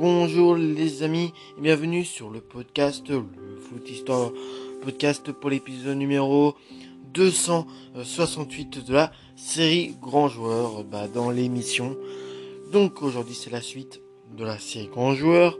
Bonjour les amis et bienvenue sur le podcast le Foot Histoire podcast pour l'épisode numéro 268 de la série Grand Joueur bah, dans l'émission. Donc aujourd'hui c'est la suite de la série Grand Joueur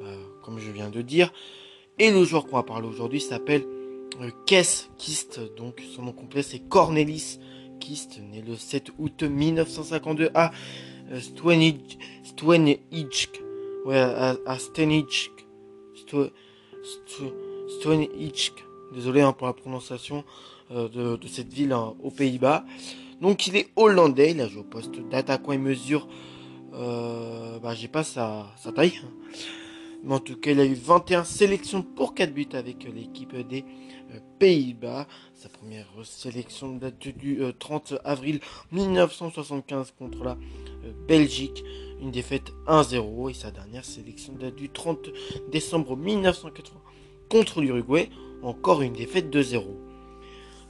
bah, comme je viens de dire. Et le joueur qu'on va parler aujourd'hui s'appelle euh, Kess Kist. Donc son nom complet c'est Cornelis Kist né le 7 août 1952 à euh, Stwenijsk ouais, à, à Désolé hein, pour la prononciation euh, de, cette ville hein, aux Pays-Bas. Donc il est hollandais, il a joué au poste d'attaquant et mesure, euh, bah, j'ai pas sa, sa taille. Mais en tout cas, il a eu 21 sélections pour 4 buts avec l'équipe des euh, Pays-Bas. Sa première sélection date du 30 avril 1975 contre la Belgique. Une défaite 1-0 et sa dernière sélection date du 30 décembre 1980 contre l'Uruguay, encore une défaite 2-0.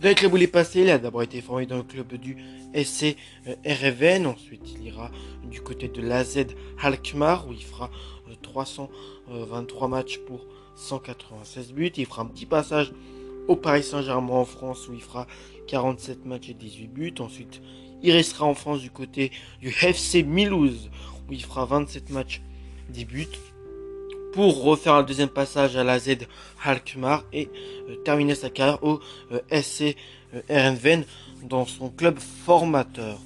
Avec les boulets passés, il a d'abord été formé dans le club du SC euh, RFN, ensuite il ira du côté de l'AZ Alkmaar où il fera 323 euh, matchs pour 196 buts, il fera un petit passage au Paris Saint-Germain en France où il fera 47 matchs et 18 buts, ensuite il restera en France du côté du FC Milouz où il fera 27 matchs, 10 buts, pour refaire un deuxième passage à la Z Alkmaar et euh, terminer sa carrière au euh, SC euh, dans son club formateur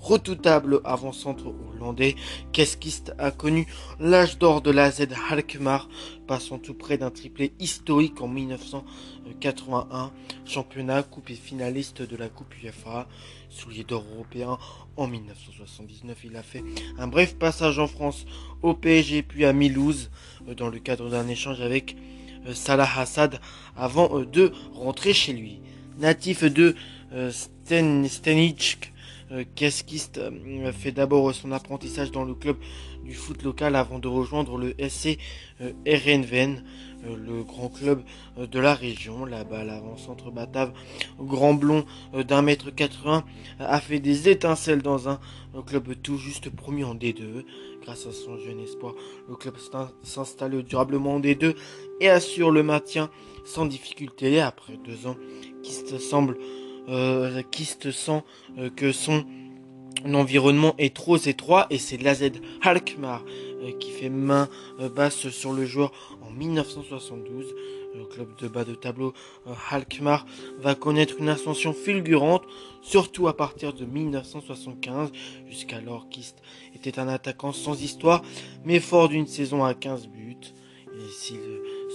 redoutable avant-centre hollandais, Keskist a connu l'âge d'or de la Z Alkmaar, passant tout près d'un triplé historique en 1981, championnat, coupe et finaliste de la Coupe UEFA, soulier d'or européen en 1979. Il a fait un bref passage en France au PSG puis à Milouz dans le cadre d'un échange avec euh, Salah Hassad avant euh, de rentrer chez lui. Natif de euh, Stenichk, Keskist fait d'abord son apprentissage dans le club du foot local avant de rejoindre le SC Erenven, le grand club de la région. Là-bas, l'avant-centre batave, grand blond d'un mètre 80, a fait des étincelles dans un club tout juste promu en D2. Grâce à son jeune espoir, le club s'installe durablement en D2 et assure le maintien sans difficulté. Après deux ans, Kist semble, euh, Kist sent euh, que son environnement est trop étroit et c'est l'AZ Alkmaar euh, qui fait main euh, basse sur le joueur en 1972. Le club de bas de tableau Alkmaar va connaître une ascension fulgurante, surtout à partir de 1975. Jusqu'alors, Kist était un attaquant sans histoire, mais fort d'une saison à 15 buts.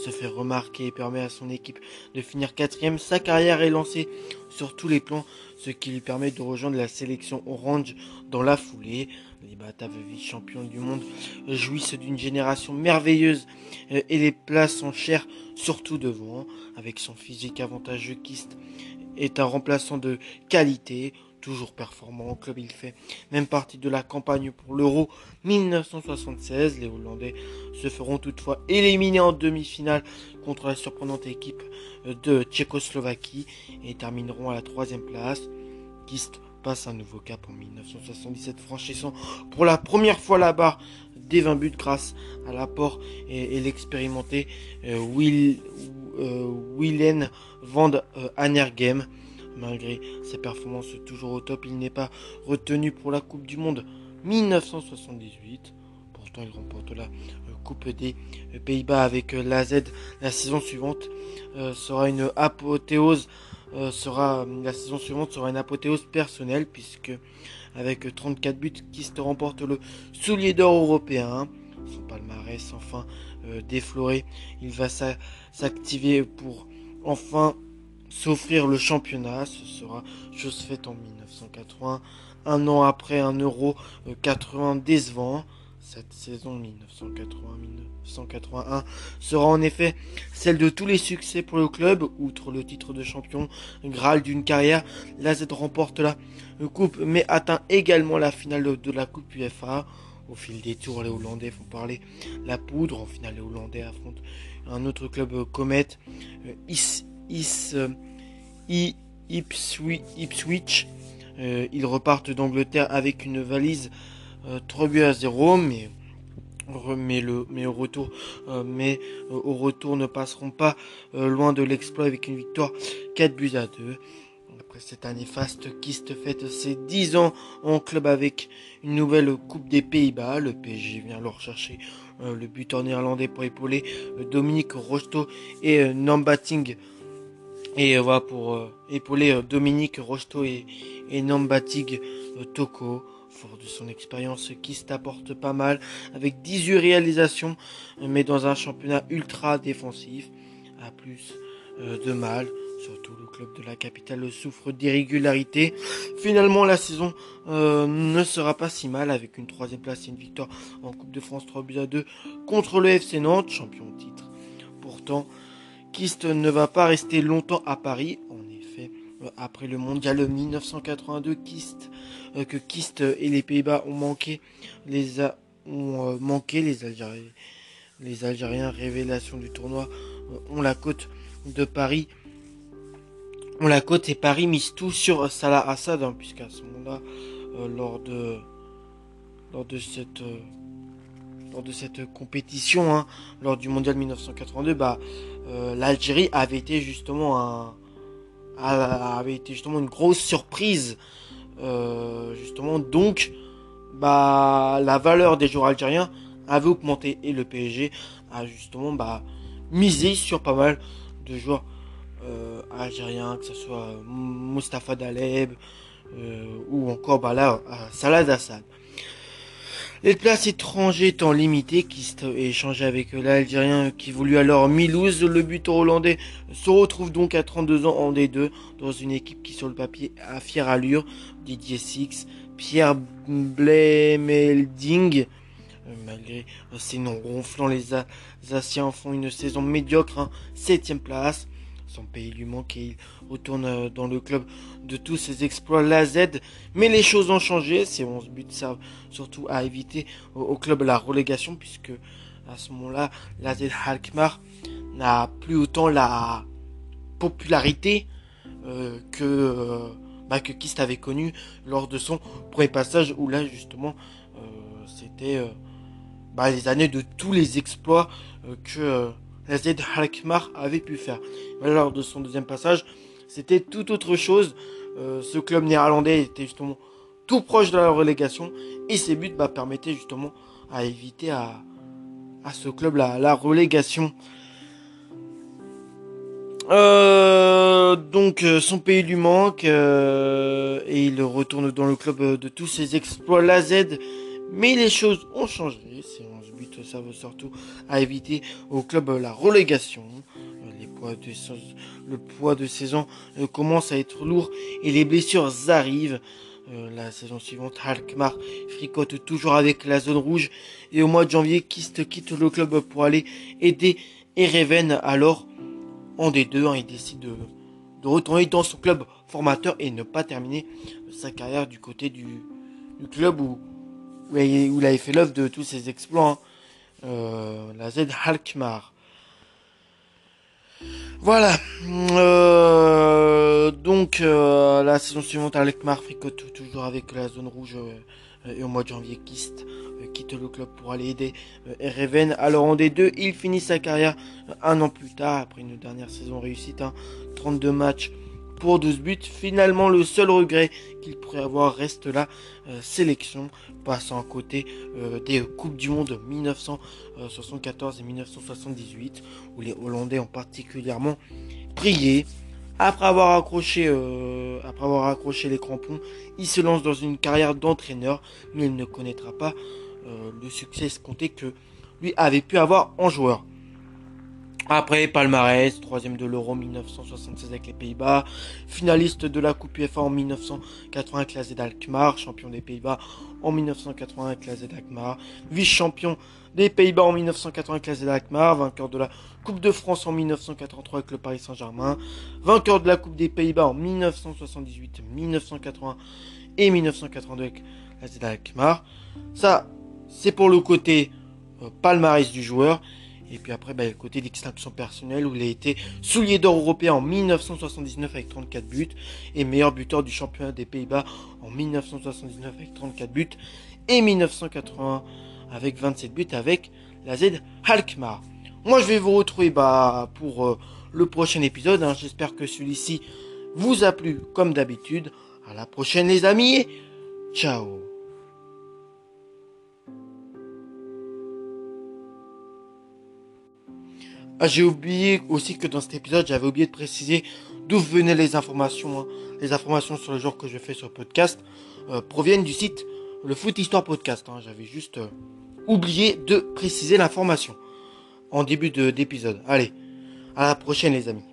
Se fait remarquer et permet à son équipe de finir quatrième, sa carrière est lancée sur tous les plans, ce qui lui permet de rejoindre la sélection Orange dans la foulée. Les Bataves vice-champions du monde jouissent d'une génération merveilleuse euh, et les places sont chères, surtout devant. Avec son physique avantageux, Kist est un remplaçant de qualité toujours performant au club. Il fait même partie de la campagne pour l'Euro 1976. Les Hollandais se feront toutefois éliminer en demi-finale contre la surprenante équipe de Tchécoslovaquie et termineront à la troisième place. Kist passe un nouveau cap en 1977, franchissant pour la première fois la barre des 20 buts grâce à l'apport et, l'expérimenté euh, Will, euh, Willen van euh, Anergem. Malgré ses performances toujours au top, il n'est pas retenu pour la Coupe du Monde 1978. Pourtant, il remporte la euh, Coupe des euh, Pays-Bas avec euh, la Z. La saison suivante sera une apothéose. sera la saison suivante sera une apothéose personnelle puisque avec 34 buts, Kist remporte le soulier d'or européen. Son palmarès enfin défloré, il va s'activer pour enfin s'offrir le championnat. Ce sera chose faite en 1980, un an après un Euro 80 décevant. Cette saison 1980-1981 sera en effet celle de tous les succès pour le club, outre le titre de champion, Graal d'une carrière. La Z remporte la coupe, mais atteint également la finale de la coupe UEFA. Au fil des tours, les Hollandais font parler la poudre. En finale, les Hollandais affrontent un autre club Comet, Is Is, euh, Ipswich. Euh, ils repartent d'Angleterre avec une valise 3 euh, buts à 0, mais le, mais au retour, mais au retour ne passeront pas loin de l'exploit avec une victoire 4 buts à 2. Après cette année faste, Kist fête ses 10 ans en club avec une nouvelle Coupe des Pays-Bas. Le PSG vient alors chercher euh, le buteur néerlandais pour épauler euh, Dominique Rocheteau et euh, Nambating. Et voilà pour épauler Dominique Rocheteau et, et Nambating Toko. Fort de son expérience, Kist apporte pas mal avec 18 réalisations, mais dans un championnat ultra défensif. À plus de mal. Surtout le club de la capitale souffre d'irrégularité. Finalement, la saison euh, ne sera pas si mal avec une troisième place et une victoire en Coupe de France 3 buts à 2 contre le FC Nantes, champion titre. Pourtant, Kist ne va pas rester longtemps à Paris. En effet, euh, après le mondial 1982, Kist, euh, que Kist et les Pays-Bas ont manqué les, ont, manqué les Algériens. Les Algériens, révélation du tournoi, ont la côte de Paris on la côte et Paris mise tout sur Salah Assad, hein, puisqu'à ce moment-là, euh, lors de lors de cette euh, lors de cette compétition, hein, lors du mondial 1982, bah euh, l'Algérie avait été justement un avait été justement une grosse surprise, justement donc bah la valeur des joueurs algériens avait augmenté et le PSG a justement bah misé sur pas mal de joueurs euh, algérien, que ce soit Mustafa Daleb euh, ou encore bah là, Salah Assad. Les places étrangères étant limitées, qui échangé avec l'Algérien qui voulut alors Milouz, le buteur hollandais se retrouve donc à 32 ans en D2 dans une équipe qui sur le papier a fière allure. Didier Six, Pierre Blemelding, euh, malgré ses noms ronflants, les Alsaciens font une saison médiocre, 7 hein, place son pays lui manque et il retourne euh, dans le club de tous ses exploits, la Z. Mais les choses ont changé. Ces 11 buts servent surtout à éviter au, club la relégation puisque à ce moment-là, la Z Halkmar n'a plus autant la popularité euh, que, euh, bah, que Kist avait connu lors de son premier passage où là justement c'était bah, les années de tous les exploits que la Z Alkmaar avait pu faire. lors de son deuxième passage, c'était tout autre chose. Euh, ce club néerlandais était justement tout proche de la relégation et ses buts bah, permettaient justement à éviter à, ce club la, la relégation. Euh, donc euh, son pays lui manque et il retourne dans le club de tous ses exploits la Z mais les choses ont changé ça veut surtout à éviter au club la relégation. De, le poids de saison euh, commence à être lourd et les blessures arrivent. Euh, la saison suivante, Alkmaar fricote toujours avec la zone rouge et au mois de janvier, Kist quitte le club pour aller aider Ereven. Alors, en D2, hein, il décide de, retourner dans son club formateur et ne pas terminer sa carrière du côté du, du club où, où, il, avait fait l'œuvre de tous ses exploits. Hein. Euh, la Z Halkmar. Voilà. Euh, donc euh, la saison suivante, Alkmaar fricote toujours avec la zone rouge et au mois de janvier, Kist quitte le club pour aller aider Reven. Alors en D2, il finit sa carrière un an plus tard après une dernière saison réussite, 32 hein. matchs pour 12 buts. Finalement, le seul regret qu'il pourrait avoir reste la euh, sélection, passant à côté euh, des Coupes du Monde 1974 et 1978, où les Hollandais ont particulièrement brillé. Après avoir accroché, euh, après avoir accroché les crampons, il se lance dans une carrière d'entraîneur, mais il ne connaîtra pas le succès escompté que lui avait pu avoir en joueur. Après, palmarès, troisième de l'Euro 1976 avec les Pays-Bas, finaliste de la Coupe UEFA en 1980 avec la Alkmaar, champion des Pays-Bas en 1980 avec la Alkmaar, vice-champion des Pays-Bas en 1980 avec la Z vainqueur de la Coupe de France en 1983 avec le Paris Saint-Germain, vainqueur de la Coupe des Pays-Bas en 1978, 1980 et 1982 avec la Z. Ça, c'est pour le côté euh, palmarès du joueur. Et puis après, bah, côté d'extinction personnelle, où il a été soulier d'or européen en 1979 avec 34 buts et meilleur buteur du championnat des Pays-Bas en 1979 avec 34 buts et 1980 avec 27 buts avec la Z Alkmaar. Moi, je vais vous retrouver bah, pour euh, le prochain épisode. Hein. J'espère que celui-ci vous a plu comme d'habitude. À la prochaine les amis. Ciao. Ah, j'ai oublié aussi que dans cet épisode, j'avais oublié de préciser d'où venaient les informations. Hein. Les informations sur le jour que je fais sur le podcast euh, proviennent du site Le Foot Histoire Podcast. Hein. J'avais juste euh, oublié de préciser l'information en début d'épisode. Allez, à la prochaine les amis.